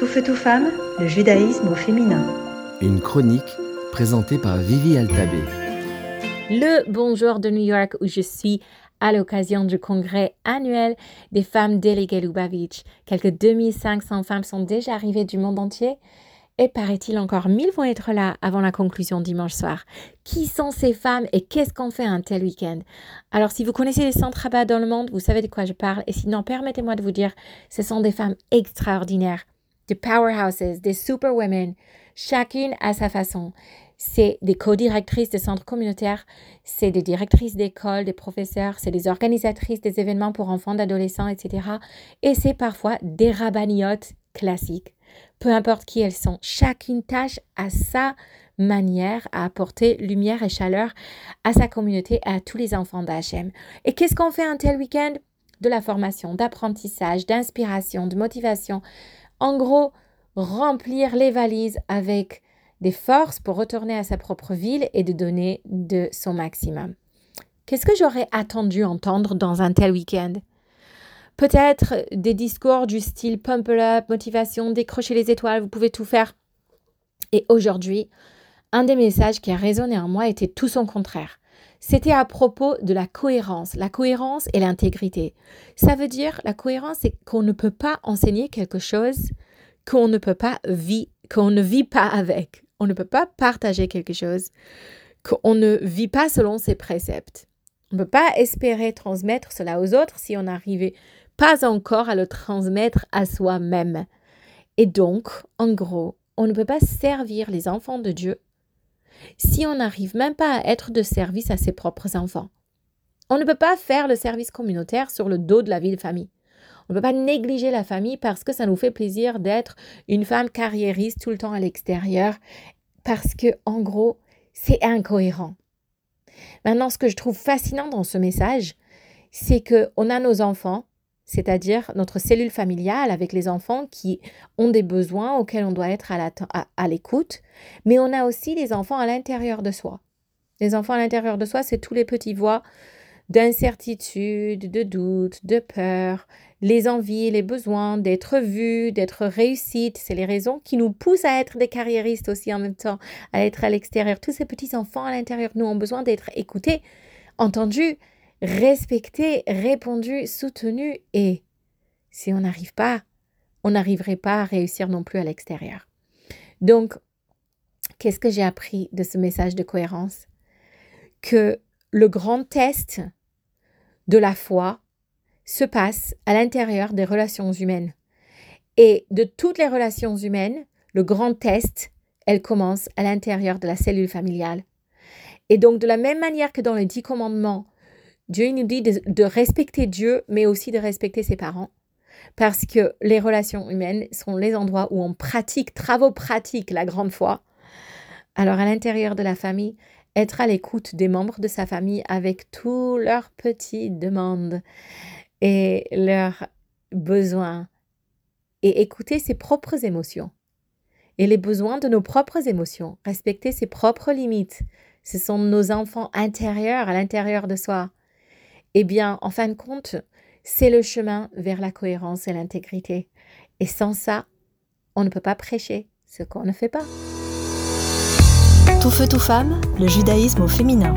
Tout feu, tout femme, le judaïsme au féminin. Une chronique présentée par Vivi Altabé. Le bonjour de New York où je suis à l'occasion du congrès annuel des femmes déléguées Lubavitch. Quelques 2500 femmes sont déjà arrivées du monde entier et paraît-il encore 1000 vont être là avant la conclusion dimanche soir. Qui sont ces femmes et qu'est-ce qu'on fait un tel week-end? Alors si vous connaissez les centres rabat dans le monde, vous savez de quoi je parle et sinon permettez-moi de vous dire, ce sont des femmes extraordinaires, des powerhouses, des superwomen, chacune à sa façon. C'est des co-directrices de centres communautaires, c'est des directrices d'école, des professeurs, c'est des organisatrices des événements pour enfants, d'adolescents, etc. Et c'est parfois des rabaniotes classiques peu importe qui elles sont. Chacune tâche à sa manière à apporter lumière et chaleur à sa communauté à tous les enfants d'HM. Et qu'est-ce qu'on fait un tel week-end? De la formation, d'apprentissage, d'inspiration, de motivation. En gros, remplir les valises avec des forces pour retourner à sa propre ville et de donner de son maximum. Qu'est-ce que j'aurais attendu entendre dans un tel week-end? Peut-être des discours du style pump up, motivation, décrocher les étoiles, vous pouvez tout faire. Et aujourd'hui, un des messages qui a résonné en moi était tout son contraire. C'était à propos de la cohérence, la cohérence et l'intégrité. Ça veut dire la cohérence, c'est qu'on ne peut pas enseigner quelque chose qu'on ne peut pas vivre, qu'on ne vit pas avec. On ne peut pas partager quelque chose qu'on ne vit pas selon ses préceptes. On ne peut pas espérer transmettre cela aux autres si on n'arrivait pas encore à le transmettre à soi-même. Et donc, en gros, on ne peut pas servir les enfants de Dieu si on n'arrive même pas à être de service à ses propres enfants. On ne peut pas faire le service communautaire sur le dos de la vie de famille. On ne peut pas négliger la famille parce que ça nous fait plaisir d'être une femme carriériste tout le temps à l'extérieur, parce que, en gros, c'est incohérent. Maintenant, ce que je trouve fascinant dans ce message, c'est que on a nos enfants, c'est-à-dire notre cellule familiale avec les enfants qui ont des besoins auxquels on doit être à l'écoute, mais on a aussi les enfants à l'intérieur de soi. Les enfants à l'intérieur de soi, c'est tous les petits voix d'incertitude, de doute, de peur, les envies, les besoins d'être vus, d'être réussite. C'est les raisons qui nous poussent à être des carriéristes aussi en même temps, à être à l'extérieur. Tous ces petits enfants à l'intérieur, nous ont besoin d'être écoutés, entendus, respecté, répondu, soutenu et si on n'arrive pas, on n'arriverait pas à réussir non plus à l'extérieur. Donc, qu'est-ce que j'ai appris de ce message de cohérence? Que le grand test de la foi se passe à l'intérieur des relations humaines. Et de toutes les relations humaines, le grand test, elle commence à l'intérieur de la cellule familiale. Et donc, de la même manière que dans les dix commandements, Dieu nous dit de, respecter Dieu, mais aussi de respecter ses parents. Parce que les relations humaines sont les endroits où on pratique, travaux pratiques, la grande foi. Alors à l'intérieur de la famille, être à l'écoute des membres de sa famille avec tous leurs petites demandes et leurs besoins et écouter ses propres émotions et les besoins de nos propres émotions, respecter ses propres limites. Ce sont nos enfants intérieurs à l'intérieur de soi eh bien, en fin de compte, c'est le chemin vers la cohérence et l'intégrité. Et sans ça, on ne peut pas prêcher ce qu'on ne fait pas. Tout feu, tout femme, le judaïsme au féminin.